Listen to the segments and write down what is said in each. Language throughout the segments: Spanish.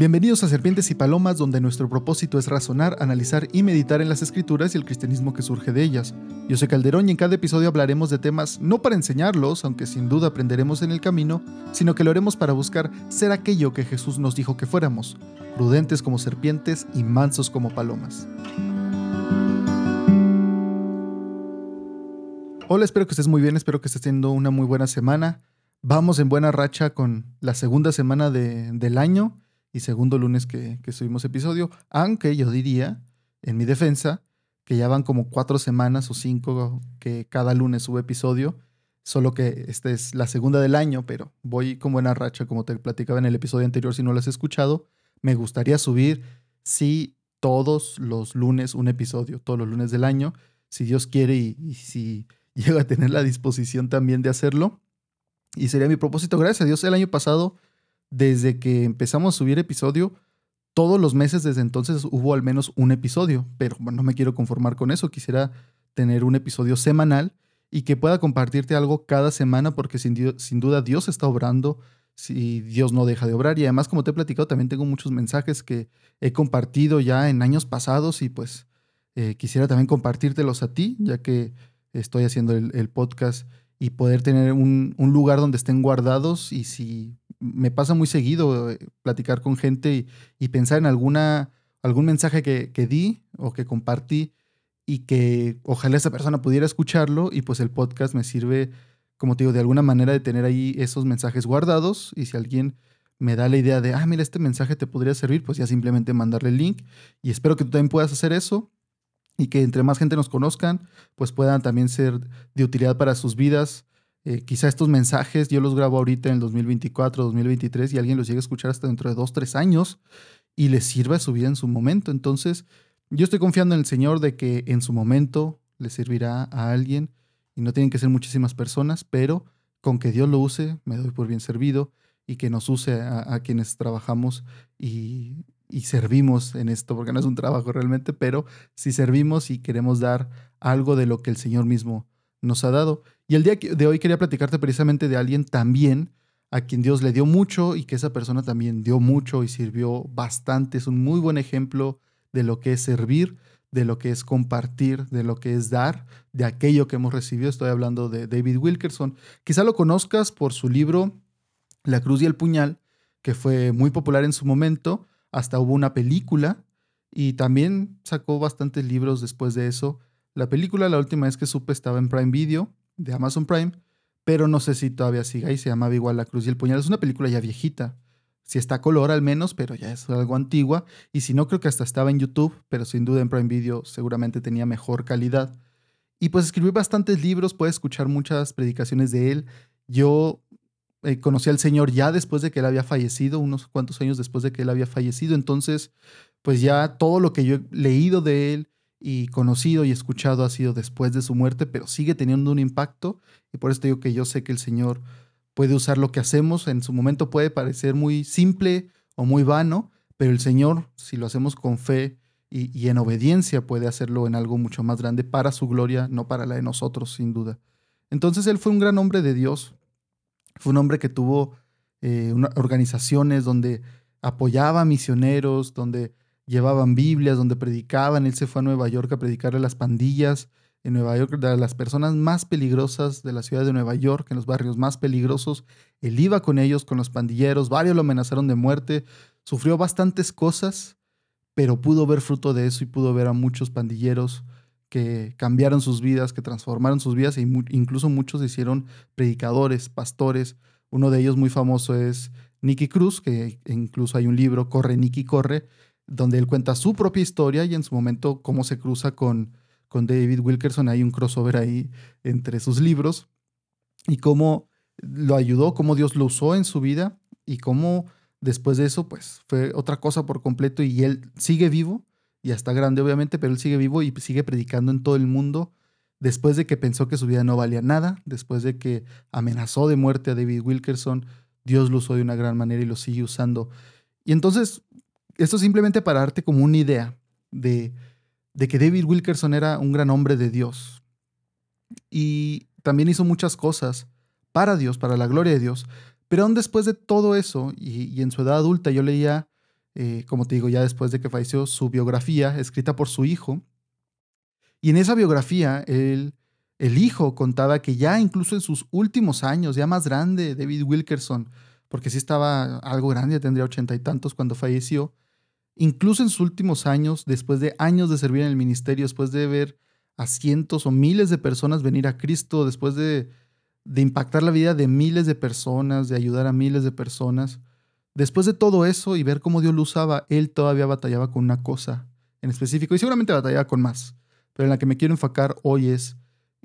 Bienvenidos a Serpientes y Palomas, donde nuestro propósito es razonar, analizar y meditar en las escrituras y el cristianismo que surge de ellas. Yo soy Calderón y en cada episodio hablaremos de temas no para enseñarlos, aunque sin duda aprenderemos en el camino, sino que lo haremos para buscar ser aquello que Jesús nos dijo que fuéramos, prudentes como serpientes y mansos como palomas. Hola, espero que estés muy bien, espero que estés teniendo una muy buena semana. Vamos en buena racha con la segunda semana del año y segundo lunes que, subimos episodio, aunque yo diría, en mi defensa, que ya van como cuatro semanas o cinco que cada lunes sube episodio, solo que esta es la segunda del año, pero voy con buena racha, como te platicaba en el episodio anterior, si no lo has escuchado, me gustaría subir, sí, todos los lunes un episodio, todos los lunes del año, si Dios quiere y, y si llega a tener la disposición también de hacerlo. Y sería mi propósito, gracias a Dios, el año pasado desde que empezamos a subir episodio, todos los meses desde entonces hubo al menos un episodio, pero no me quiero conformar con eso, quisiera tener un episodio semanal y que pueda compartirte algo cada semana porque sin, duda Dios está obrando si Dios no deja de obrar y además como te he platicado también tengo muchos mensajes que he compartido ya en años pasados y pues eh, quisiera también compartírtelos a ti ya que estoy haciendo el, podcast y poder tener un, un, lugar donde estén guardados y si me pasa muy seguido eh, platicar con gente y, pensar en alguna, algún mensaje que, que, di o que compartí y que ojalá esa persona pudiera escucharlo y pues el podcast me sirve, como te digo, de alguna manera de tener ahí esos mensajes guardados y si alguien me da la idea de, ah, mira, este mensaje te podría servir, pues ya simplemente mandarle el link y espero que tú también puedas hacer eso y que entre más gente nos conozcan, pues puedan también ser de utilidad para sus vidas eh, quizá estos mensajes yo los grabo ahorita en el 2024, 2023 y alguien los llegue a escuchar hasta dentro de dos, tres años y les sirva su vida en su momento. Entonces, yo estoy confiando en el Señor de que en su momento le servirá a alguien y no tienen que ser muchísimas personas, pero con que Dios lo use, me doy por bien servido y que nos use a, quienes trabajamos y, servimos en esto, porque no es un trabajo realmente, pero si servimos y queremos dar algo de lo que el Señor mismo nos ha dado. Y el día de hoy quería platicarte precisamente de alguien también a quien Dios le dio mucho y que esa persona también dio mucho y sirvió bastante. Es un muy buen ejemplo de lo que es servir, de lo que es compartir, de lo que es dar, de aquello que hemos recibido. Estoy hablando de David Wilkerson. Quizá lo conozcas por su libro La Cruz y el Puñal, que fue muy popular en su momento. Hasta hubo una película y también sacó bastantes libros después de eso. La película, la última vez que supe, estaba en Prime Video, de Amazon Prime, pero no sé si todavía sigue ahí, se llamaba igual La Cruz y el Puñal. Es una película ya viejita. Si está a color al menos, pero ya es algo antigua. Y si no, creo que hasta estaba en YouTube, pero sin duda en Prime Video seguramente tenía mejor calidad. Y pues escribí bastantes libros, puedes escuchar muchas predicaciones de él. Yo eh, conocí al Señor ya después de que él había fallecido, unos cuantos años después de que él había fallecido. Entonces, pues ya todo lo que yo he leído de él, y conocido y escuchado ha sido después de su muerte, pero sigue teniendo un impacto y por eso digo que yo sé que el Señor puede usar lo que hacemos, en su momento puede parecer muy simple o muy vano, pero el Señor, si lo hacemos con fe y, en obediencia, puede hacerlo en algo mucho más grande para su gloria, no para la de nosotros, sin duda. Entonces Él fue un gran hombre de Dios, fue un hombre que tuvo eh, organizaciones donde apoyaba a misioneros, donde llevaban Biblias, donde predicaban. Él se fue a Nueva York a predicar a las pandillas en Nueva York, de las personas más peligrosas de la ciudad de Nueva York, en los barrios más peligrosos. Él iba con ellos, con los pandilleros, varios lo amenazaron de muerte, sufrió bastantes cosas, pero pudo ver fruto de eso y pudo ver a muchos pandilleros que cambiaron sus vidas, que transformaron sus vidas e incluso muchos se hicieron predicadores, pastores. Uno de ellos muy famoso es Nicky Cruz, que incluso hay un libro, Corre Nicky Corre, donde él cuenta su propia historia y en su momento cómo se cruza con, con David Wilkerson. Hay un crossover ahí entre sus libros y cómo lo ayudó, cómo Dios lo usó en su vida y cómo después de eso, pues fue otra cosa por completo y él sigue vivo, ya está grande obviamente, pero él sigue vivo y sigue predicando en todo el mundo. Después de que pensó que su vida no valía nada, después de que amenazó de muerte a David Wilkerson, Dios lo usó de una gran manera y lo sigue usando. Y entonces esto simplemente para darte como una idea de, de que David Wilkerson era un gran hombre de Dios. Y también hizo muchas cosas para Dios, para la gloria de Dios. Pero aún después de todo eso, y, en su edad adulta, yo leía eh, como te digo, ya después de que falleció, su biografía escrita por su hijo. Y en esa biografía, el hijo contaba que ya incluso en sus últimos años, ya más grande, David Wilkerson, porque sí estaba algo grande, tendría ochenta y tantos cuando falleció, incluso en sus últimos años, después de años de servir en el ministerio, después de ver a cientos o miles de personas venir a Cristo, después de, de impactar la vida de miles de personas, de ayudar a miles de personas, Después de todo eso y ver cómo Dios lo usaba, él todavía batallaba con una cosa en específico y seguramente batallaba con más. Pero en la que me quiero enfocar hoy es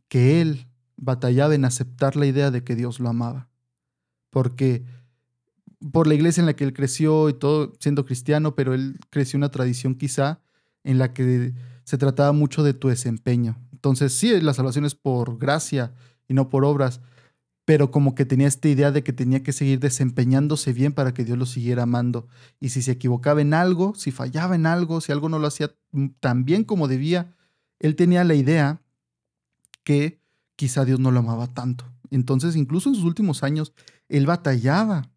que él batallaba en aceptar la idea de que Dios lo amaba. Porque por la iglesia en la que él creció y todo siendo cristiano, pero él creció una tradición quizá en la que se trataba mucho de tu desempeño. Entonces sí, la salvación es por gracia y no por obras, pero como que tenía esta idea de que tenía que seguir desempeñándose bien para que Dios lo siguiera amando. Y si se equivocaba en algo, si fallaba en algo, si algo no lo hacía tan bien como debía, él tenía la idea que quizá Dios no lo amaba tanto. Entonces, incluso en sus últimos años, él batallaba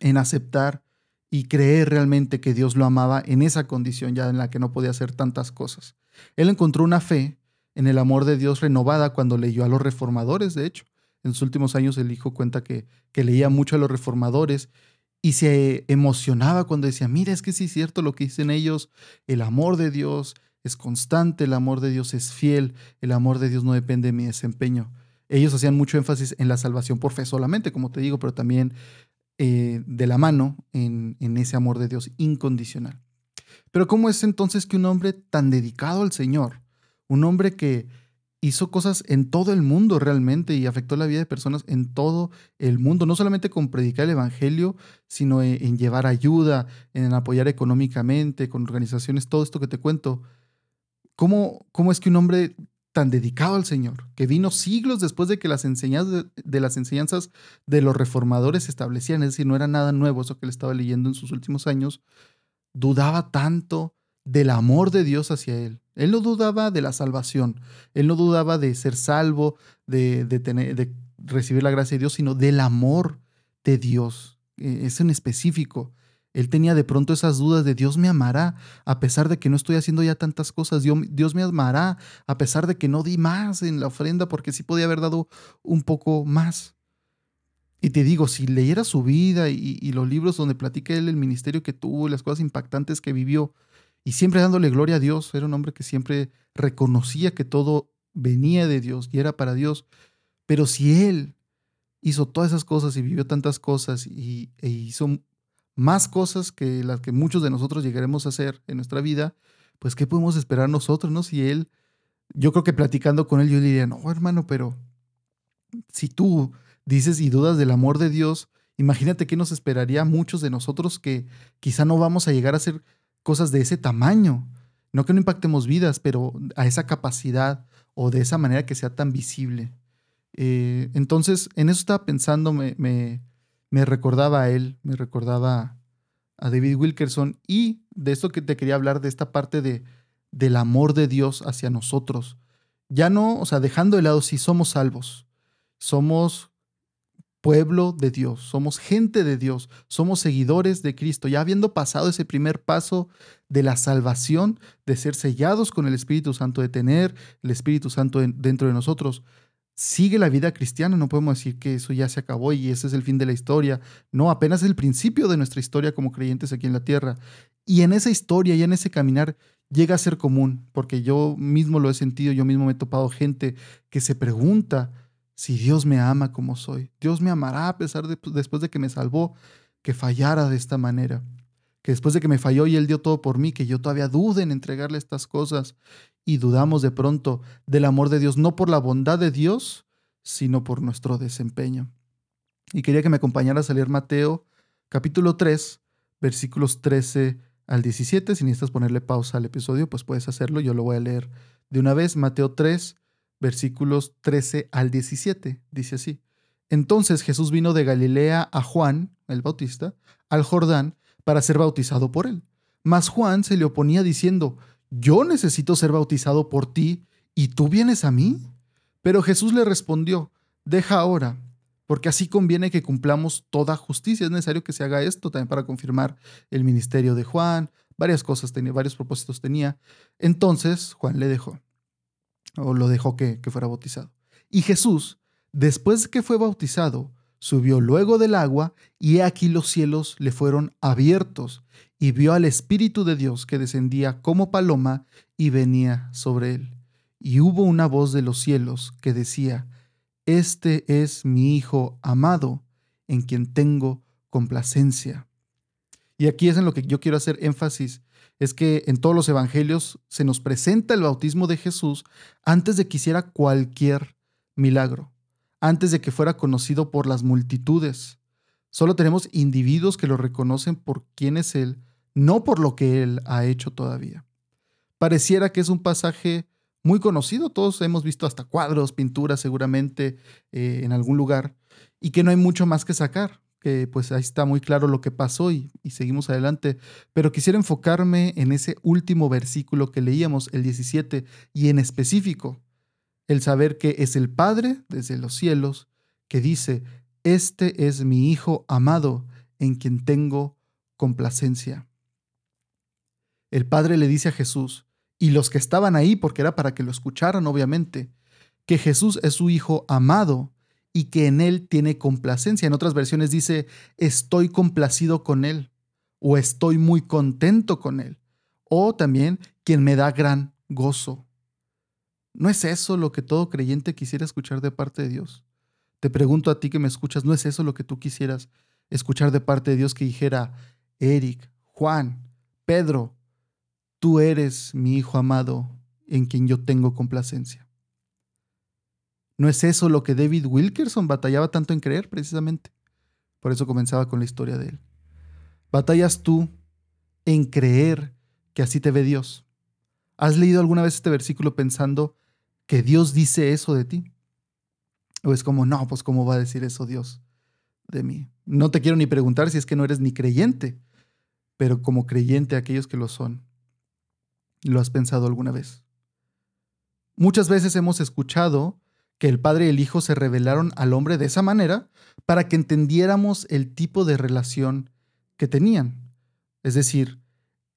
en aceptar y creer realmente que Dios lo amaba en esa condición ya en la que no podía hacer tantas cosas. Él encontró una fe en el amor de Dios renovada cuando leyó a los reformadores, de hecho. En sus últimos años el hijo cuenta que, que leía mucho a los reformadores y se emocionaba cuando decía, mira, es que sí es cierto lo que dicen ellos, el amor de Dios es constante, el amor de Dios es fiel, el amor de Dios no depende de mi desempeño. Ellos hacían mucho énfasis en la salvación por fe solamente, como te digo, pero también eh, de la mano en, en ese amor de Dios incondicional. Pero ¿cómo es entonces que un hombre tan dedicado al Señor, un hombre que, hizo cosas en todo el mundo realmente y afectó la vida de personas en todo el mundo, no solamente con predicar el Evangelio, sino en, llevar ayuda, en apoyar económicamente, con organizaciones, todo esto que te cuento. ¿Cómo, cómo es que un hombre tan dedicado al Señor, que vino siglos después de que las enseñanzas de, los reformadores se establecían, es decir, no era nada nuevo eso que él estaba leyendo en sus últimos años, dudaba tanto del amor de Dios hacia él. Él no dudaba de la salvación, él no dudaba de ser salvo, de, tener, de recibir la gracia de Dios, sino del amor de Dios. E, es en específico. Él tenía de pronto esas dudas de Dios me amará a pesar de que no estoy haciendo ya tantas cosas. Dios, Dios me amará a pesar de que no di más en la ofrenda porque sí podía haber dado un poco más. Y te digo, si leyera su vida y, los libros donde platica él el ministerio que tuvo y las cosas impactantes que vivió, y siempre dándole gloria a Dios. Era un hombre que siempre reconocía que todo venía de Dios y era para Dios. Pero si él hizo todas esas cosas y vivió tantas cosas y, e hizo más cosas que las que muchos de nosotros llegaremos a hacer en nuestra vida, pues ¿qué podemos esperar nosotros, no? Si él, yo creo que platicando con él, yo diría, no, hermano, pero si tú dices y dudas del amor de Dios, imagínate qué nos esperaría a muchos de nosotros que quizá no vamos a llegar a ser cosas de ese tamaño. No que no impactemos vidas, pero a esa capacidad o de esa manera que sea tan visible. Eh, entonces, en eso estaba pensando, me, me, recordaba a él, me recordaba a David Wilkerson y de esto que te quería hablar, de esta parte de, del amor de Dios hacia nosotros. Ya no, o sea, dejando de lado si somos salvos, somos pueblo de Dios, somos gente de Dios, somos seguidores de Cristo, ya habiendo pasado ese primer paso de la salvación, de ser sellados con el Espíritu Santo, de tener el Espíritu Santo dentro de nosotros. Sigue la vida cristiana, no podemos decir que eso ya se acabó y ese es el fin de la historia. No, apenas es el principio de nuestra historia como creyentes aquí en la tierra. Y en esa historia y en ese caminar llega a ser común, porque yo mismo lo he sentido, yo mismo me he topado gente que se pregunta, si Dios me ama como soy. Dios me amará a pesar de, pues, después de que me salvó, que fallara de esta manera. Que después de que me falló y Él dio todo por mí, que yo todavía dude en entregarle estas cosas. Y dudamos de pronto del amor de Dios, no por la bondad de Dios, sino por nuestro desempeño. Y quería que me acompañaras a leer Mateo capítulo 3, versículos 13 al 17. Si necesitas ponerle pausa al episodio, pues puedes hacerlo. Yo lo voy a leer de una vez. Mateo 3, versículos 13 al 17. Dice así. Entonces Jesús vino de Galilea a Juan, el Bautista, al Jordán, para ser bautizado por él. Mas Juan se le oponía diciendo, yo necesito ser bautizado por ti, ¿y tú vienes a mí? Pero Jesús le respondió, deja ahora, porque así conviene que cumplamos toda justicia. Es necesario que se haga esto también para confirmar el ministerio de Juan, varias cosas tenía, varios propósitos tenía. Entonces Juan le dejó, o lo dejó que, que fuera bautizado. Y Jesús, después que fue bautizado, subió luego del agua, y he aquí los cielos le fueron abiertos, y vio al Espíritu de Dios que descendía como paloma y venía sobre él. Y hubo una voz de los cielos que decía, Este es mi Hijo amado, en quien tengo complacencia. Y aquí es en lo que yo quiero hacer énfasis, es que en todos los evangelios se nos presenta el bautismo de Jesús antes de que hiciera cualquier milagro, antes de que fuera conocido por las multitudes. Solo tenemos individuos que lo reconocen por quién es Él, no por lo que Él ha hecho todavía. Pareciera que es un pasaje muy conocido, todos hemos visto hasta cuadros, pinturas seguramente eh, en algún lugar, y que no hay mucho más que sacar, que pues ahí está muy claro lo que pasó y, y seguimos adelante, pero quisiera enfocarme en ese último versículo que leíamos, el 17, y en específico, el saber que es el Padre desde los cielos que dice, este es mi Hijo amado en quien tengo complacencia. El Padre le dice a Jesús, y los que estaban ahí, porque era para que lo escucharan obviamente, que Jesús es su Hijo amado y que en Él tiene complacencia. En otras versiones dice, estoy complacido con Él o estoy muy contento con Él. O también quien me da gran gozo. ¿No es eso lo que todo creyente quisiera escuchar de parte de Dios? Te pregunto a ti que me escuchas, ¿no es eso lo que tú quisieras escuchar de parte de Dios que dijera, Eric, Juan, Pedro, tú eres mi Hijo amado en quien yo tengo complacencia? ¿No es eso lo que David Wilkerson batallaba tanto en creer precisamente? Por eso comenzaba con la historia de él. ¿Batallas tú en creer que así te ve Dios? ¿Has leído alguna vez este versículo pensando que Dios dice eso de ti? O es como, no, pues ¿cómo va a decir eso Dios de mí? No te quiero ni preguntar si es que no eres ni creyente, pero como creyente aquellos que lo son, ¿lo has pensado alguna vez? Muchas veces hemos escuchado que el Padre y el Hijo se revelaron al hombre de esa manera para que entendiéramos el tipo de relación que tenían. Es decir,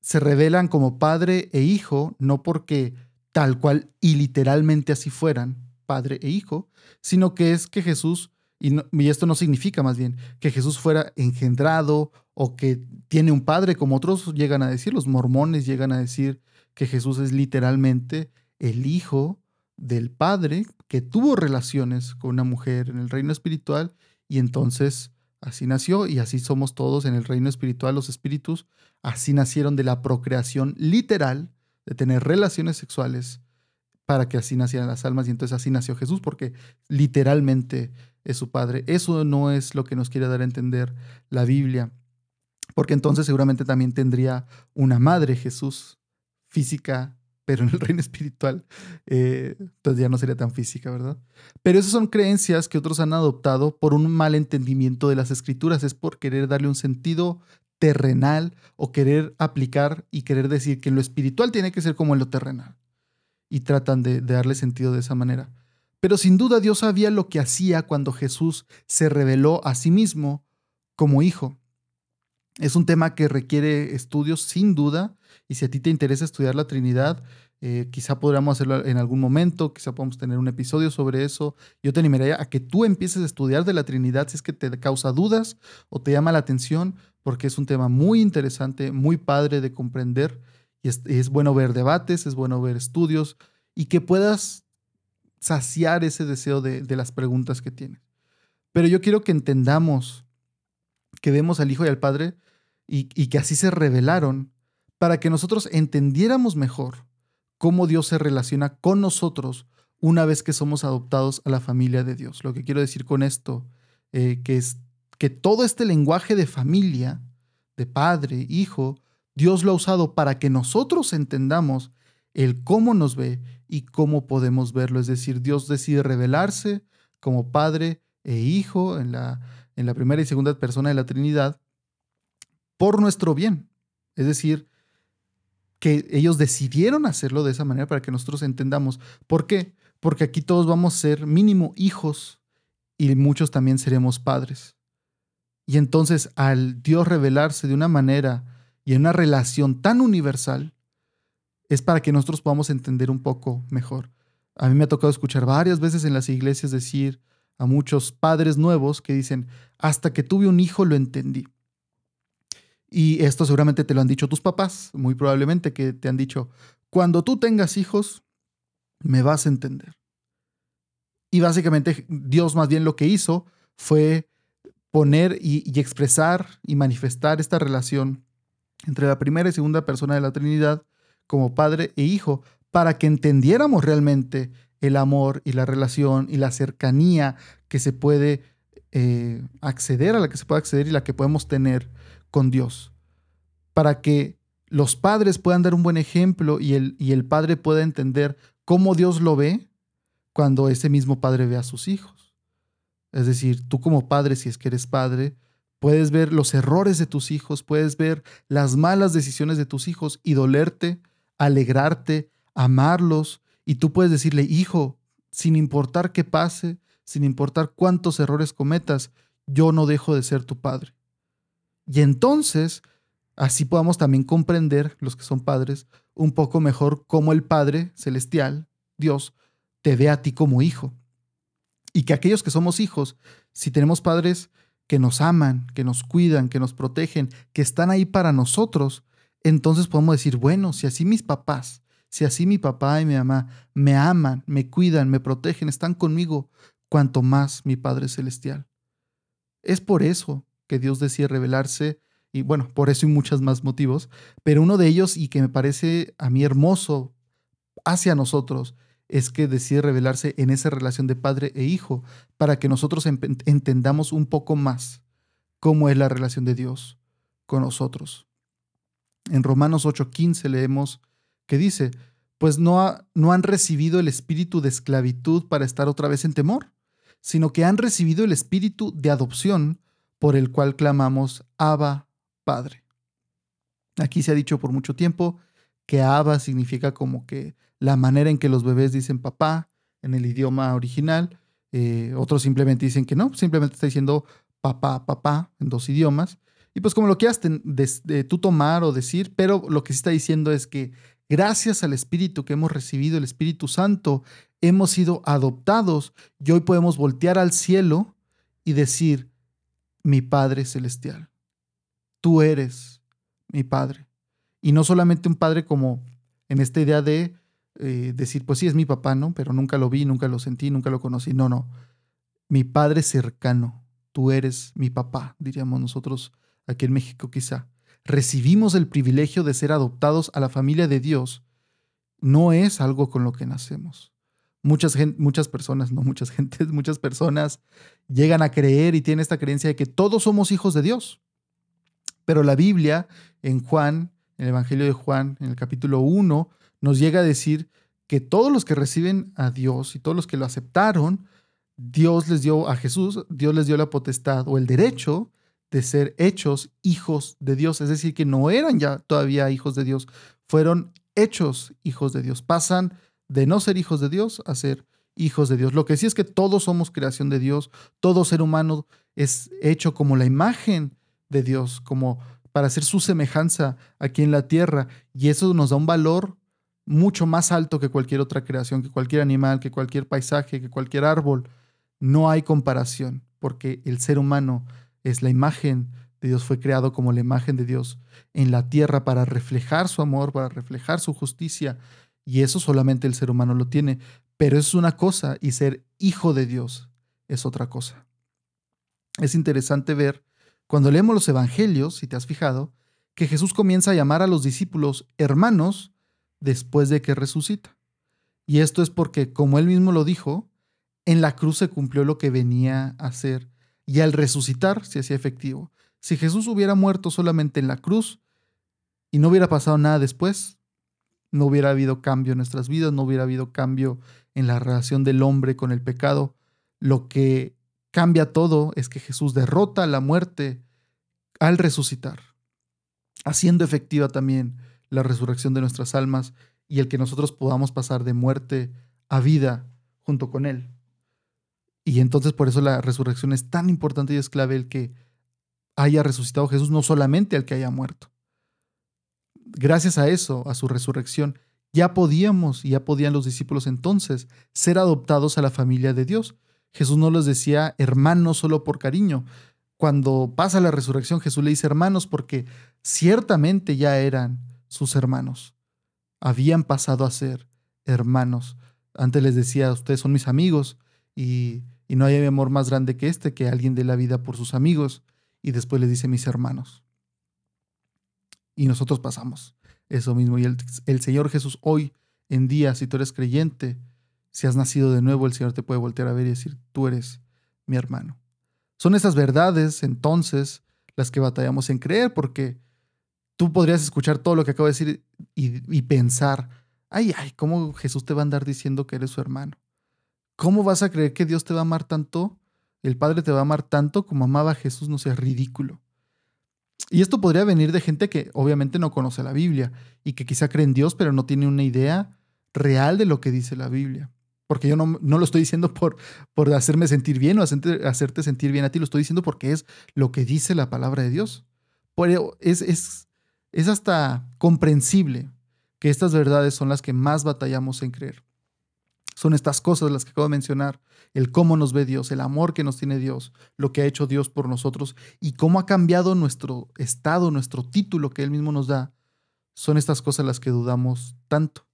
se revelan como Padre e Hijo no porque tal cual y literalmente así fueran, Padre e Hijo, sino que es que Jesús, y, esto no significa más bien que Jesús fuera engendrado o que tiene un Padre, como otros llegan a decir, los mormones llegan a decir que Jesús es literalmente el Hijo del Padre que tuvo relaciones con una mujer en el reino espiritual y entonces así nació y así somos todos en el reino espiritual, los espíritus, así nacieron de la procreación literal de tener relaciones sexuales para que así nacieran las almas y entonces así nació Jesús porque literalmente es su Padre. Eso no es lo que nos quiere dar a entender la Biblia, porque entonces seguramente también tendría una madre Jesús física, pero en el reino espiritual, eh, pues ya no sería tan física, ¿verdad? Pero esas son creencias que otros han adoptado por un mal entendimiento de las escrituras, es por querer darle un sentido terrenal o querer aplicar y querer decir que en lo espiritual tiene que ser como en lo terrenal. Y tratan de, darle sentido de esa manera. Pero sin duda Dios sabía lo que hacía cuando Jesús se reveló a sí mismo como hijo. Es un tema que requiere estudios sin duda y si a ti te interesa estudiar la Trinidad, eh, quizá podríamos hacerlo en algún momento, quizá podamos tener un episodio sobre eso. Yo te animaría a que tú empieces a estudiar de la Trinidad si es que te causa dudas o te llama la atención, porque es un tema muy interesante, muy padre de comprender. Y es, bueno ver debates, es bueno ver estudios y que puedas saciar ese deseo de, las preguntas que tienes. Pero yo quiero que entendamos que vemos al Hijo y al Padre y, que así se revelaron para que nosotros entendiéramos mejor cómo Dios se relaciona con nosotros una vez que somos adoptados a la familia de Dios. Lo que quiero decir con esto, eh, que es que todo este lenguaje de familia, de padre, hijo, Dios lo ha usado para que nosotros entendamos el cómo nos ve y cómo podemos verlo. Es decir, Dios decide revelarse como padre e hijo en la, en la primera y segunda persona de la Trinidad por nuestro bien. Es decir, que ellos decidieron hacerlo de esa manera para que nosotros entendamos. ¿Por qué? Porque aquí todos vamos a ser mínimo hijos y muchos también seremos padres. Y entonces al Dios revelarse de una manera y en una relación tan universal, es para que nosotros podamos entender un poco mejor. A mí me ha tocado escuchar varias veces en las iglesias decir a muchos padres nuevos que dicen, hasta que tuve un hijo lo entendí. Y esto seguramente te lo han dicho tus papás, muy probablemente que te han dicho, cuando tú tengas hijos, me vas a entender. Y básicamente Dios más bien lo que hizo fue poner y, y, expresar y manifestar esta relación entre la primera y segunda persona de la Trinidad como Padre e Hijo para que entendiéramos realmente el amor y la relación y la cercanía que se puede eh, acceder, a la que se puede acceder y la que podemos tener con Dios. Para que los padres puedan dar un buen ejemplo y el, y el padre pueda entender cómo Dios lo ve cuando ese mismo padre ve a sus hijos. Es decir, tú como padre, si es que eres padre, puedes ver los errores de tus hijos, puedes ver las malas decisiones de tus hijos y dolerte, alegrarte, amarlos. Y tú puedes decirle, hijo, sin importar qué pase, sin importar cuántos errores cometas, yo no dejo de ser tu padre. Y entonces, así podamos también comprender, los que son padres, un poco mejor cómo el Padre Celestial, Dios, te ve a ti como hijo. Y que aquellos que somos hijos, si tenemos padres que nos aman, que nos cuidan, que nos protegen, que están ahí para nosotros, entonces podemos decir, bueno, si así mis papás, si así mi papá y mi mamá me aman, me cuidan, me protegen, están conmigo, cuanto más mi Padre Celestial. Es por eso que Dios decide revelarse, y bueno, por eso y muchos más motivos, pero uno de ellos y que me parece a mí hermoso hacia nosotros es que decide revelarse en esa relación de padre e hijo para que nosotros entendamos un poco más cómo es la relación de Dios con nosotros. En Romanos 8:15 leemos que dice, pues no, no han recibido el espíritu de esclavitud para estar otra vez en temor, sino que han recibido el espíritu de adopción por el cual clamamos Abba, Padre. Aquí se ha dicho por mucho tiempo que Abba significa como que la manera en que los bebés dicen papá en el idioma original. Eh, otros simplemente dicen que no, simplemente está diciendo papá, papá en dos idiomas. Y pues como lo quieras de, tú tomar o decir, pero lo que sí está diciendo es que gracias al Espíritu que hemos recibido, el Espíritu Santo, hemos sido adoptados y hoy podemos voltear al cielo y decir, mi Padre Celestial, tú eres mi Padre. Y no solamente un Padre como en esta idea de eh, decir, pues sí, es mi papá, ¿no? Pero nunca lo vi, nunca lo sentí, nunca lo conocí. No, no. Mi Padre cercano, tú eres mi papá, diríamos nosotros aquí en México quizá, recibimos el privilegio de ser adoptados a la familia de Dios, no es algo con lo que nacemos. Muchas, muchas personas, no muchas gentes, muchas personas llegan a creer y tienen esta creencia de que todos somos hijos de Dios. Pero la Biblia, en Juan, en el Evangelio de Juan, en el capítulo 1, nos llega a decir que todos los que reciben a Dios y todos los que lo aceptaron, Dios les dio a Jesús, Dios les dio la potestad o el derecho de ser hechos hijos de Dios. Es decir, que no eran ya todavía hijos de Dios, fueron hechos hijos de Dios. Pasan de no ser hijos de Dios a ser hijos de Dios. Lo que sí es que todos somos creación de Dios, todo ser humano es hecho como la imagen de Dios, como para hacer su semejanza aquí en la tierra. Y eso nos da un valor mucho más alto que cualquier otra creación, que cualquier animal, que cualquier paisaje, que cualquier árbol. No hay comparación, porque el ser humano es la imagen de Dios, fue creado como la imagen de Dios en la tierra para reflejar su amor, para reflejar su justicia. Y eso solamente el ser humano lo tiene. Pero eso es una cosa y ser hijo de Dios es otra cosa. Es interesante ver, cuando leemos los evangelios, si te has fijado, que Jesús comienza a llamar a los discípulos hermanos después de que resucita. Y esto es porque, como él mismo lo dijo, en la cruz se cumplió lo que venía a ser y al resucitar se hacía efectivo. Si Jesús hubiera muerto solamente en la cruz y no hubiera pasado nada después, no hubiera habido cambio en nuestras vidas, no hubiera habido cambio en la relación del hombre con el pecado. Lo que cambia todo es que Jesús derrota la muerte al resucitar, haciendo efectiva también la resurrección de nuestras almas y el que nosotros podamos pasar de muerte a vida junto con Él. Y entonces por eso la resurrección es tan importante y es clave el que haya resucitado Jesús, no solamente al que haya muerto. Gracias a eso, a su resurrección, ya podíamos y ya podían los discípulos entonces ser adoptados a la familia de Dios. Jesús no les decía hermanos solo por cariño. Cuando pasa la resurrección, Jesús le dice hermanos porque ciertamente ya eran sus hermanos. Habían pasado a ser hermanos. Antes les decía, ustedes son mis amigos y, y no hay amor más grande que este, que alguien dé la vida por sus amigos. Y después les dice mis hermanos. Y nosotros pasamos eso mismo. Y el, Señor Jesús hoy en día, si tú eres creyente, si has nacido de nuevo, el Señor te puede voltear a ver y decir, tú eres mi hermano. Son esas verdades entonces las que batallamos en creer, porque tú podrías escuchar todo lo que acabo de decir y, y, pensar, ay, ay, ¿cómo Jesús te va a andar diciendo que eres su hermano? ¿Cómo vas a creer que Dios te va a amar tanto? El Padre te va a amar tanto como amaba a Jesús, no sea ridículo. Y esto podría venir de gente que obviamente no conoce la Biblia y que quizá cree en Dios, pero no tiene una idea real de lo que dice la Biblia. Porque yo no, no lo estoy diciendo por, por hacerme sentir bien o hacerte, hacerte sentir bien a ti, lo estoy diciendo porque es lo que dice la palabra de Dios. es, es, es hasta comprensible que estas verdades son las que más batallamos en creer. Son estas cosas las que acabo de mencionar, el cómo nos ve Dios, el amor que nos tiene Dios, lo que ha hecho Dios por nosotros y cómo ha cambiado nuestro estado, nuestro título que Él mismo nos da. Son estas cosas las que dudamos tanto.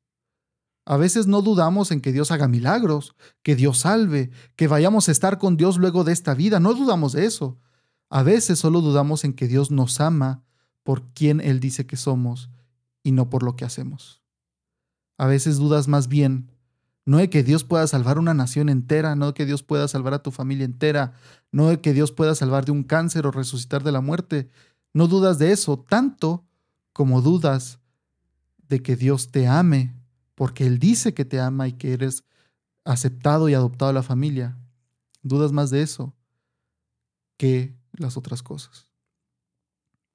A veces no dudamos en que Dios haga milagros, que Dios salve, que vayamos a estar con Dios luego de esta vida. No dudamos de eso. A veces solo dudamos en que Dios nos ama por quien Él dice que somos y no por lo que hacemos. A veces dudas más bien no de que Dios pueda salvar una nación entera, no de que Dios pueda salvar a tu familia entera, no de que Dios pueda salvar de un cáncer o resucitar de la muerte. No dudas de eso, tanto como dudas de que Dios te ame, porque Él dice que te ama y que eres aceptado y adoptado a la familia. Dudas más de eso que las otras cosas.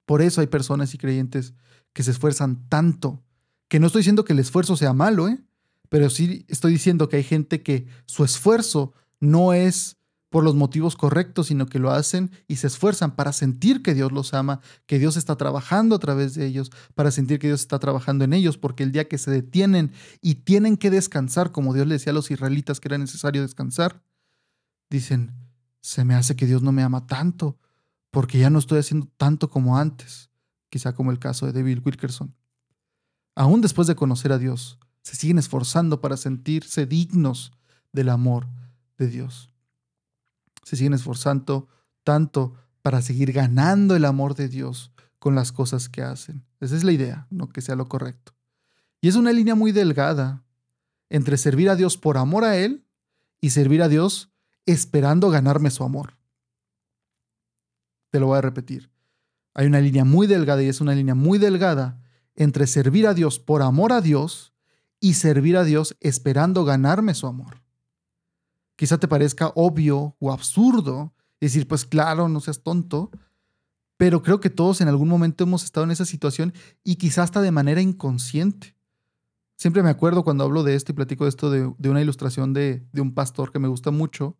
Por eso hay personas y creyentes que se esfuerzan tanto, que no estoy diciendo que el esfuerzo sea malo, ¿eh? Pero sí estoy diciendo que hay gente que su esfuerzo no es por los motivos correctos, sino que lo hacen y se esfuerzan para sentir que Dios los ama, que Dios está trabajando a través de ellos, para sentir que Dios está trabajando en ellos, porque el día que se detienen y tienen que descansar, como Dios le decía a los israelitas que era necesario descansar, dicen, se me hace que Dios no me ama tanto, porque ya no estoy haciendo tanto como antes, quizá como el caso de David Wilkerson. Aún después de conocer a Dios, se siguen esforzando para sentirse dignos del amor de Dios. Se siguen esforzando tanto para seguir ganando el amor de Dios con las cosas que hacen. Esa es la idea, no que sea lo correcto. Y es una línea muy delgada entre servir a Dios por amor a Él y servir a Dios esperando ganarme su amor. Te lo voy a repetir. Hay una línea muy delgada y es una línea muy delgada entre servir a Dios por amor a Dios y servir a Dios esperando ganarme su amor. Quizá te parezca obvio o absurdo decir, pues claro, no seas tonto, pero creo que todos en algún momento hemos estado en esa situación y quizá hasta de manera inconsciente. Siempre me acuerdo cuando hablo de esto y platico de esto de, una ilustración de, de, un pastor que me gusta mucho,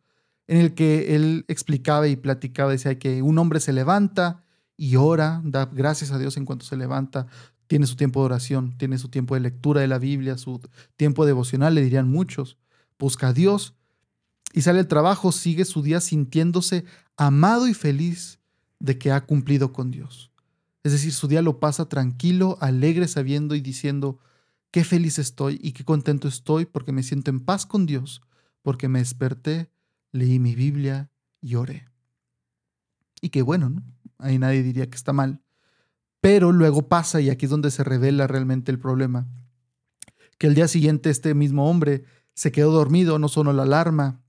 en el que él explicaba y platicaba, decía que un hombre se levanta y ora, da gracias a Dios en cuanto se levanta, tiene su tiempo de oración, tiene su tiempo de lectura de la Biblia, su tiempo devocional, le dirían muchos. Busca a Dios y sale al trabajo, sigue su día sintiéndose amado y feliz de que ha cumplido con Dios. Es decir, su día lo pasa tranquilo, alegre, sabiendo y diciendo, qué feliz estoy y qué contento estoy porque me siento en paz con Dios, porque me desperté, leí mi Biblia y oré. Y qué bueno, ¿no? Ahí nadie diría que está mal. Pero luego pasa, y aquí es donde se revela realmente el problema, que el día siguiente este mismo hombre se quedó dormido, no sonó la alarma,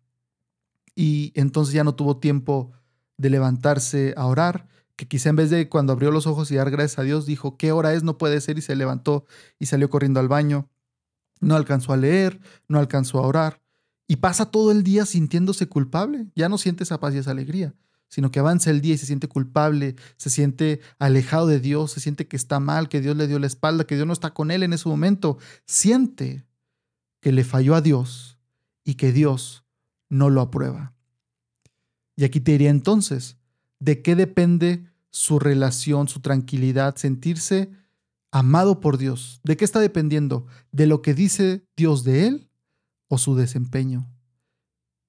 y entonces ya no tuvo tiempo de levantarse a orar, que quizá en vez de cuando abrió los ojos y dar gracias a Dios, dijo, ¿qué hora es? No puede ser, y se levantó y salió corriendo al baño. No alcanzó a leer, no alcanzó a orar, y pasa todo el día sintiéndose culpable, ya no siente esa paz y esa alegría sino que avanza el día y se siente culpable, se siente alejado de Dios, se siente que está mal, que Dios le dio la espalda, que Dios no está con él en ese momento. Siente que le falló a Dios y que Dios no lo aprueba. Y aquí te diría entonces, ¿de qué depende su relación, su tranquilidad, sentirse amado por Dios? ¿De qué está dependiendo? ¿De lo que dice Dios de él o su desempeño?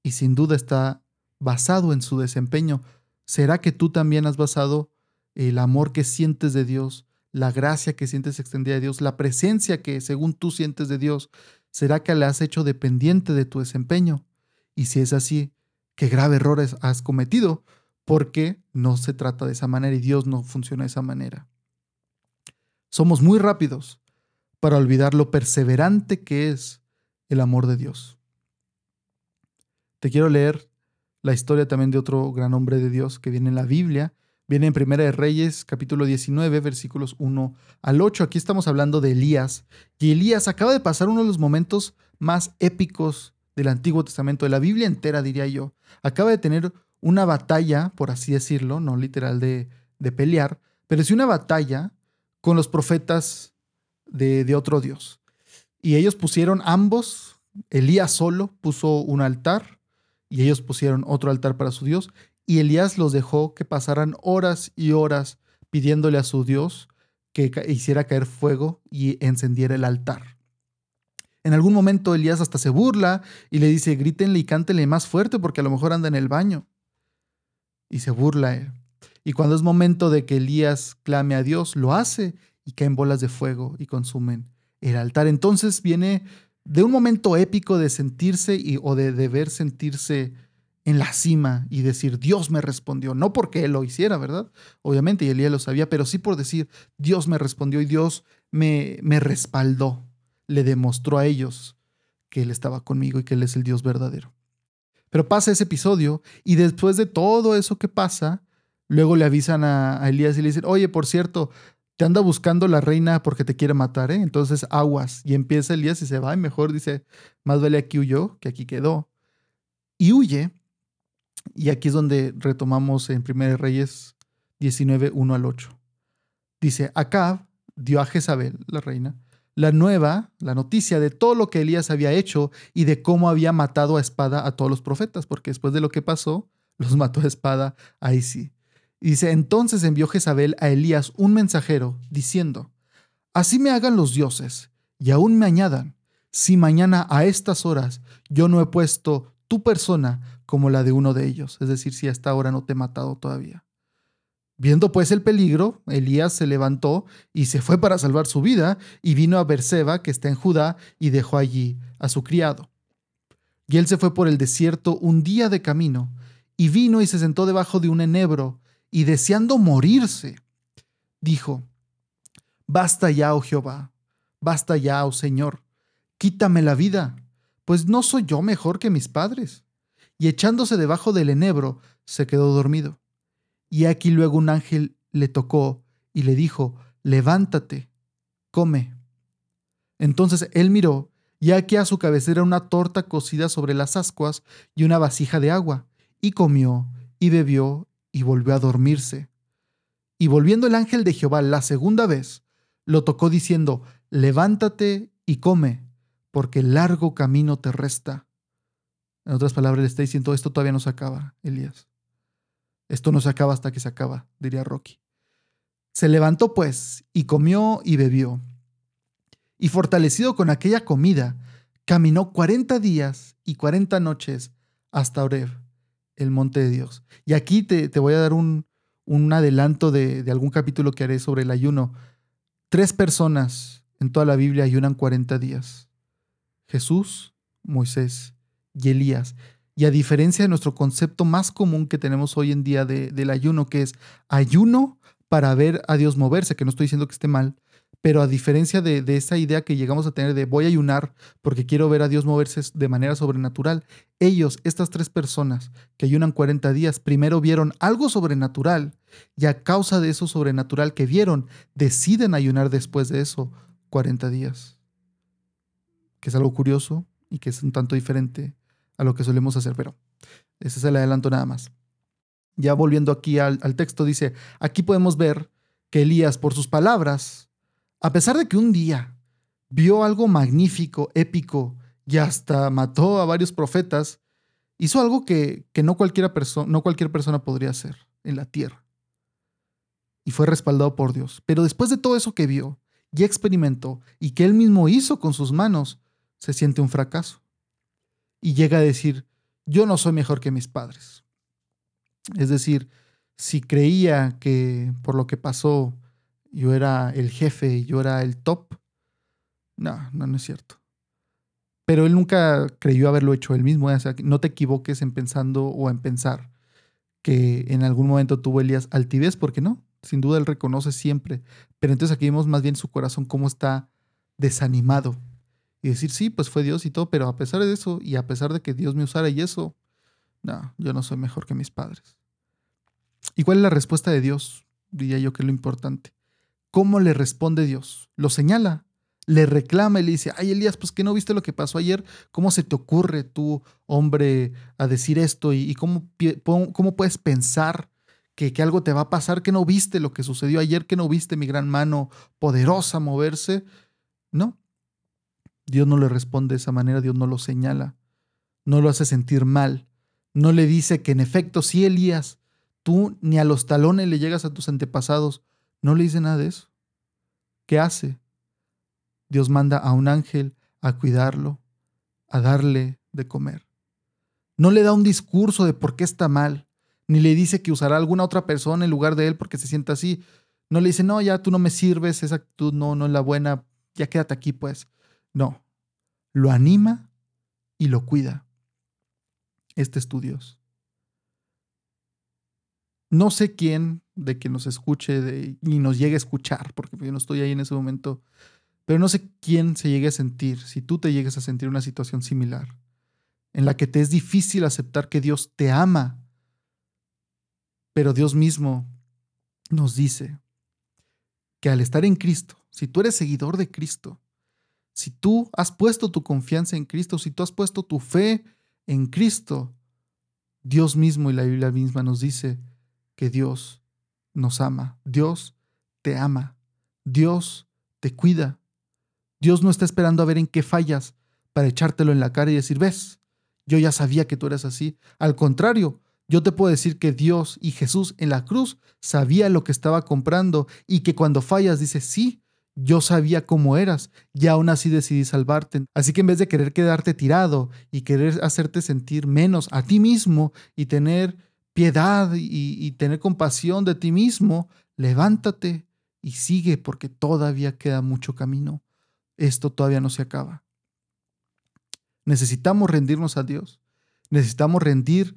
Y sin duda está basado en su desempeño. ¿Será que tú también has basado el amor que sientes de Dios, la gracia que sientes extendida de Dios, la presencia que según tú sientes de Dios, ¿será que la has hecho dependiente de tu desempeño? Y si es así, qué grave errores has cometido, porque no se trata de esa manera y Dios no funciona de esa manera. Somos muy rápidos para olvidar lo perseverante que es el amor de Dios. Te quiero leer la historia también de otro gran hombre de Dios que viene en la Biblia. Viene en Primera de Reyes, capítulo 19, versículos 1 al 8. Aquí estamos hablando de Elías. Y Elías acaba de pasar uno de los momentos más épicos del Antiguo Testamento, de la Biblia entera, diría yo. Acaba de tener una batalla, por así decirlo, no literal de, de pelear, pero sí una batalla con los profetas de, de otro Dios. Y ellos pusieron ambos, Elías solo puso un altar y ellos pusieron otro altar para su Dios. Y Elías los dejó que pasaran horas y horas pidiéndole a su Dios que hiciera caer fuego y encendiera el altar. En algún momento Elías hasta se burla y le dice, grítenle y cántenle más fuerte porque a lo mejor anda en el baño. Y se burla. Y cuando es momento de que Elías clame a Dios, lo hace y caen bolas de fuego y consumen el altar. Entonces viene de un momento épico de sentirse y, o de deber sentirse en la cima y decir, Dios me respondió, no porque él lo hiciera, ¿verdad? Obviamente, y Elías lo sabía, pero sí por decir, Dios me respondió y Dios me, me respaldó le demostró a ellos que Él estaba conmigo y que Él es el Dios verdadero. Pero pasa ese episodio y después de todo eso que pasa, luego le avisan a, Elías y le dicen, oye, por cierto, te anda buscando la reina porque te quiere matar, ¿eh? Entonces aguas. Y empieza Elías y se va y mejor dice, más vale aquí huyó que aquí quedó. Y huye. Y aquí es donde retomamos en 1 Reyes 19, 1 al 8. Dice, Acab dio a Jezabel, la reina, la nueva, la noticia de todo lo que Elías había hecho y de cómo había matado a espada a todos los profetas, porque después de lo que pasó, los mató a espada ahí sí. Dice, entonces envió Jezabel a Elías un mensajero, diciendo, Así me hagan los dioses, y aún me añadan, si mañana a estas horas yo no he puesto tu persona como la de uno de ellos, es decir, si hasta ahora no te he matado todavía. Viendo pues el peligro, Elías se levantó y se fue para salvar su vida, y vino a Berseba, que está en Judá, y dejó allí a su criado. Y él se fue por el desierto un día de camino, y vino y se sentó debajo de un enebro, y deseando morirse, dijo, Basta ya, oh Jehová, basta ya, oh Señor, quítame la vida, pues no soy yo mejor que mis padres. Y echándose debajo del enebro, se quedó dormido. Y aquí luego un ángel le tocó y le dijo, levántate, come. Entonces él miró, y aquí a su cabecera una torta cocida sobre las ascuas y una vasija de agua, y comió, y bebió, y volvió a dormirse. Y volviendo el ángel de Jehová la segunda vez, lo tocó diciendo, levántate y come, porque largo camino te resta. En otras palabras, le está diciendo, esto todavía no se acaba, Elías. Esto no se acaba hasta que se acaba, diría Rocky. Se levantó pues y comió y bebió. Y fortalecido con aquella comida, caminó cuarenta días y cuarenta noches hasta Oreb, el monte de Dios. Y aquí te, voy a dar un, un adelanto de, de, algún capítulo que haré sobre el ayuno. Tres personas en toda la Biblia ayunan cuarenta días. Jesús, Moisés y Elías. Y a diferencia de nuestro concepto más común que tenemos hoy en día del ayuno, que es ayuno para ver a Dios moverse, que no estoy diciendo que esté mal, pero a diferencia de, esa idea que llegamos a tener de voy a ayunar porque quiero ver a Dios moverse de manera sobrenatural, ellos, estas tres personas que ayunan 40 días, primero vieron algo sobrenatural y a causa de eso sobrenatural que vieron, deciden ayunar después de eso 40 días. Que es algo curioso y que es un tanto diferente a lo que solemos hacer, pero ese es el adelanto nada más. Ya volviendo aquí al, texto, dice, aquí podemos ver que Elías, por sus palabras, a pesar de que un día vio algo magnífico, épico, y hasta mató a varios profetas, Hizo algo que, que no, cualquiera no cualquier persona podría hacer en la tierra. Y fue respaldado por Dios. Pero después de todo eso que vio y experimentó y que él mismo hizo con sus manos, se siente un fracaso. Y llega a decir, yo no soy mejor que mis padres. Es decir, si creía que por lo que pasó yo era el jefe, yo era el top, no, no, no es cierto. Pero él nunca creyó haberlo hecho él mismo. O sea, no te equivoques en pensando o en pensar que en algún momento tuvo Elías altivez, porque no, sin duda él reconoce siempre. Pero entonces aquí vemos más bien su corazón cómo está desanimado. Y decir, sí, pues fue Dios y todo, pero a pesar de eso, y a pesar de que Dios me usara y eso, no, yo no soy mejor que mis padres. ¿Y cuál es la respuesta de Dios? Diría yo que es lo importante. ¿Cómo le responde Dios? Lo señala, le reclama y le dice, ay Elías, pues que no viste lo que pasó ayer, ¿cómo se te ocurre tú, hombre, a decir esto? ¿Y, cómo, cómo, puedes pensar que, que, algo te va a pasar, que no viste lo que sucedió ayer, que no viste mi gran mano poderosa moverse? No, Dios no le responde de esa manera, Dios no lo señala, no lo hace sentir mal, no le dice que en efecto sí, Elías, tú ni a los talones le llegas a tus antepasados, no le dice nada de eso. ¿Qué hace? Dios manda a un ángel a cuidarlo, a darle de comer. No le da un discurso de por qué está mal, ni le dice que usará alguna otra persona en lugar de él porque se sienta así. No le dice, no, ya tú no me sirves, esa actitud no, no es la buena, ya quédate aquí pues. No, lo anima y lo cuida. Este es tu Dios. No sé quién de que nos escuche de, y nos llegue a escuchar, porque yo no estoy ahí en ese momento, pero no sé quién se llegue a sentir, si tú te llegues a sentir una situación similar, en la que te es difícil aceptar que Dios te ama, pero Dios mismo nos dice que al estar en Cristo, si tú eres seguidor de Cristo, si tú has puesto tu confianza en Cristo, si tú has puesto tu fe en Cristo, Dios mismo y la Biblia misma nos dice que Dios nos ama, Dios te ama, Dios te cuida, Dios no está esperando a ver en qué fallas para echártelo en la cara y decir, ves, yo ya sabía que tú eras así. Al contrario, yo te puedo decir que Dios y Jesús en la cruz sabía lo que estaba comprando y que cuando fallas dice, sí, yo sabía cómo eras y aún así decidí salvarte. Así que en vez de querer quedarte tirado y querer hacerte sentir menos a ti mismo y tener piedad y, tener compasión de ti mismo, levántate y sigue porque todavía queda mucho camino esto todavía no se acaba. Necesitamos rendirnos a Dios. Necesitamos rendir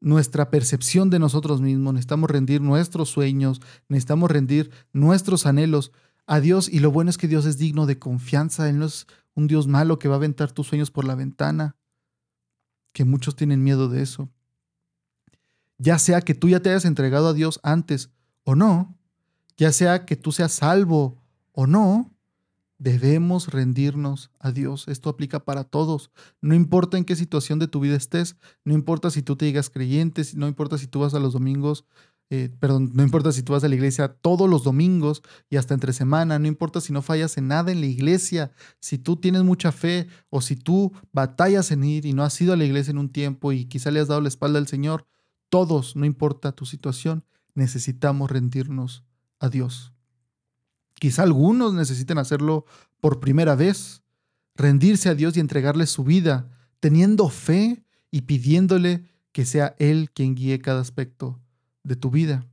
nuestra percepción de nosotros mismos, necesitamos rendir nuestros sueños, necesitamos rendir nuestros anhelos a Dios y lo bueno es que Dios es digno de confianza, Él no es un Dios malo que va a aventar tus sueños por la ventana, que muchos tienen miedo de eso. Ya sea que tú ya te hayas entregado a Dios antes o no, ya sea que tú seas salvo o no, Debemos rendirnos a Dios. Esto aplica para todos. No importa en qué situación de tu vida estés, no importa si tú te digas creyente, no importa si tú vas a los domingos, eh, perdón, no importa si tú vas a la iglesia todos los domingos y hasta entre semana, no importa si no fallas en nada en la iglesia, si tú tienes mucha fe o si tú batallas en ir y no has ido a la iglesia en un tiempo y quizá le has dado la espalda al Señor, todos, no importa tu situación, necesitamos rendirnos a Dios. Quizá algunos necesiten hacerlo por primera vez, rendirse a Dios y entregarle su vida, teniendo fe y pidiéndole que sea Él quien guíe cada aspecto de tu vida.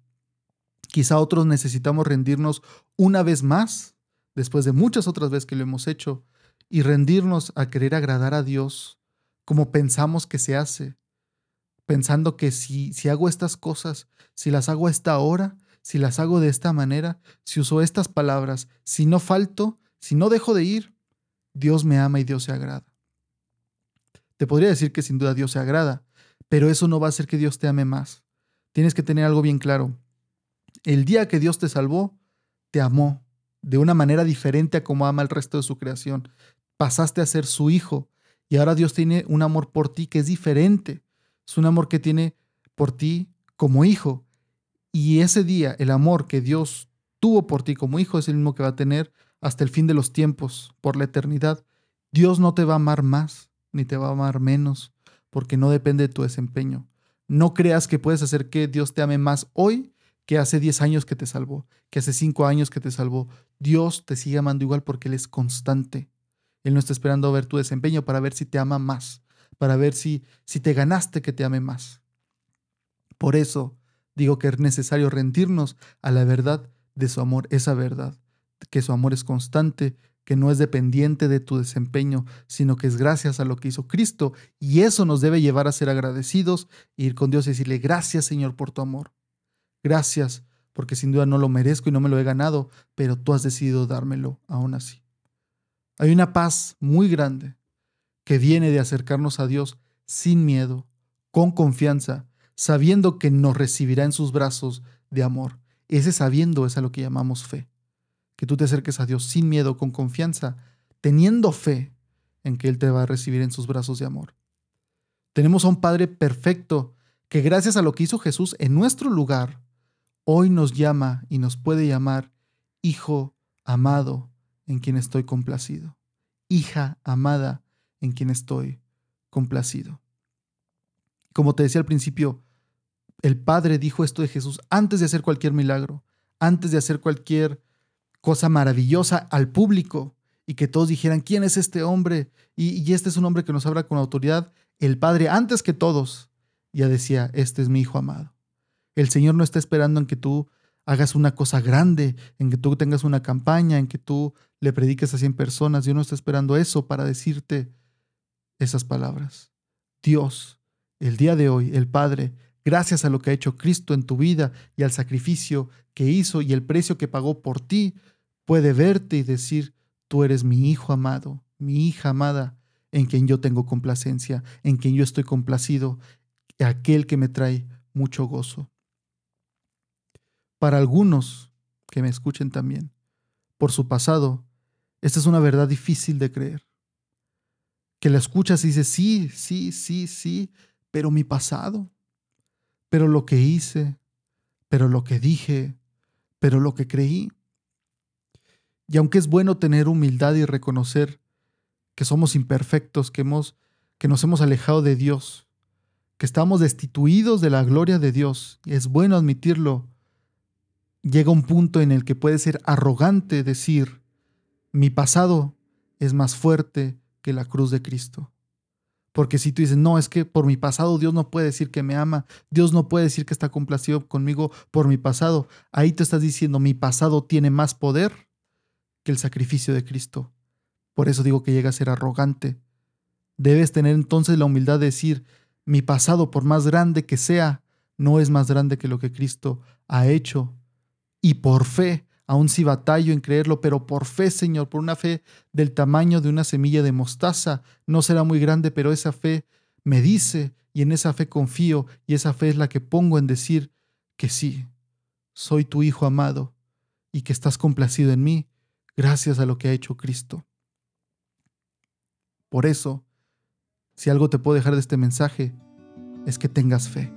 Quizá otros necesitamos rendirnos una vez más, después de muchas otras veces que lo hemos hecho, y rendirnos a querer agradar a Dios como pensamos que se hace, pensando que si, si hago estas cosas, si las hago a esta hora, si las hago de esta manera, si uso estas palabras, si no falto, si no dejo de ir, Dios me ama y Dios se agrada. Te podría decir que sin duda Dios se agrada, pero eso no va a hacer que Dios te ame más. Tienes que tener algo bien claro. El día que Dios te salvó, te amó de una manera diferente a como ama el resto de su creación. Pasaste a ser su hijo y ahora Dios tiene un amor por ti que es diferente. Es un amor que tiene por ti como hijo. Y ese día, el amor que Dios tuvo por ti como hijo es el mismo que va a tener hasta el fin de los tiempos, por la eternidad. Dios no te va a amar más, ni te va a amar menos, porque no depende de tu desempeño. No creas que puedes hacer que Dios te ame más hoy que hace 10 años que te salvó, que hace 5 años que te salvó. Dios te sigue amando igual porque Él es constante. Él no está esperando ver tu desempeño para ver si te ama más, para ver si, si te ganaste que te ame más. Por eso digo que es necesario rendirnos a la verdad de su amor, esa verdad, que su amor es constante, que no es dependiente de tu desempeño, sino que es gracias a lo que hizo Cristo. Y eso nos debe llevar a ser agradecidos, e ir con Dios y decirle, gracias Señor por tu amor. Gracias, porque sin duda no lo merezco y no me lo he ganado, pero tú has decidido dármelo aún así. Hay una paz muy grande que viene de acercarnos a Dios sin miedo, con confianza, sabiendo que nos recibirá en sus brazos de amor. Ese sabiendo es a lo que llamamos fe. Que tú te acerques a Dios sin miedo, con confianza, teniendo fe en que Él te va a recibir en sus brazos de amor. Tenemos a un Padre perfecto que gracias a lo que hizo Jesús en nuestro lugar, hoy nos llama y nos puede llamar Hijo amado en quien estoy complacido. Hija amada en quien estoy complacido. Como te decía al principio, el Padre dijo esto de Jesús antes de hacer cualquier milagro, antes de hacer cualquier cosa maravillosa al público y que todos dijeran, ¿quién es este hombre? Y, este es un hombre que nos habla con autoridad. El Padre, antes que todos, ya decía, este es mi Hijo amado. El Señor no está esperando en que tú hagas una cosa grande, en que tú tengas una campaña, en que tú le prediques a 100 personas. Dios no está esperando eso para decirte esas palabras. Dios, el día de hoy, el Padre, gracias a lo que ha hecho Cristo en tu vida y al sacrificio que hizo y el precio que pagó por ti, puede verte y decir, tú eres mi hijo amado, mi hija amada, en quien yo tengo complacencia, en quien yo estoy complacido, aquel que me trae mucho gozo. Para algunos que me escuchen también, por su pasado, esta es una verdad difícil de creer. Que la escuchas y dices, sí, sí, sí, sí, pero mi pasado, pero lo que hice, pero lo que dije, pero lo que creí. Y aunque es bueno tener humildad y reconocer que somos imperfectos, que, hemos, que nos hemos alejado de Dios, que estamos destituidos de la gloria de Dios, y es bueno admitirlo, llega un punto en el que puede ser arrogante decir, mi pasado es más fuerte que la cruz de Cristo. Porque si tú dices, no, es que por mi pasado Dios no puede decir que me ama, Dios no puede decir que está complacido conmigo por mi pasado, ahí te estás diciendo, mi pasado tiene más poder que el sacrificio de Cristo. Por eso digo que llega a ser arrogante. Debes tener entonces la humildad de decir, mi pasado, por más grande que sea, no es más grande que lo que Cristo ha hecho. Y por fe aún si batallo en creerlo, pero por fe, Señor, por una fe del tamaño de una semilla de mostaza, no será muy grande, pero esa fe me dice y en esa fe confío y esa fe es la que pongo en decir que sí, soy tu Hijo amado y que estás complacido en mí gracias a lo que ha hecho Cristo. Por eso, si algo te puedo dejar de este mensaje, es que tengas fe.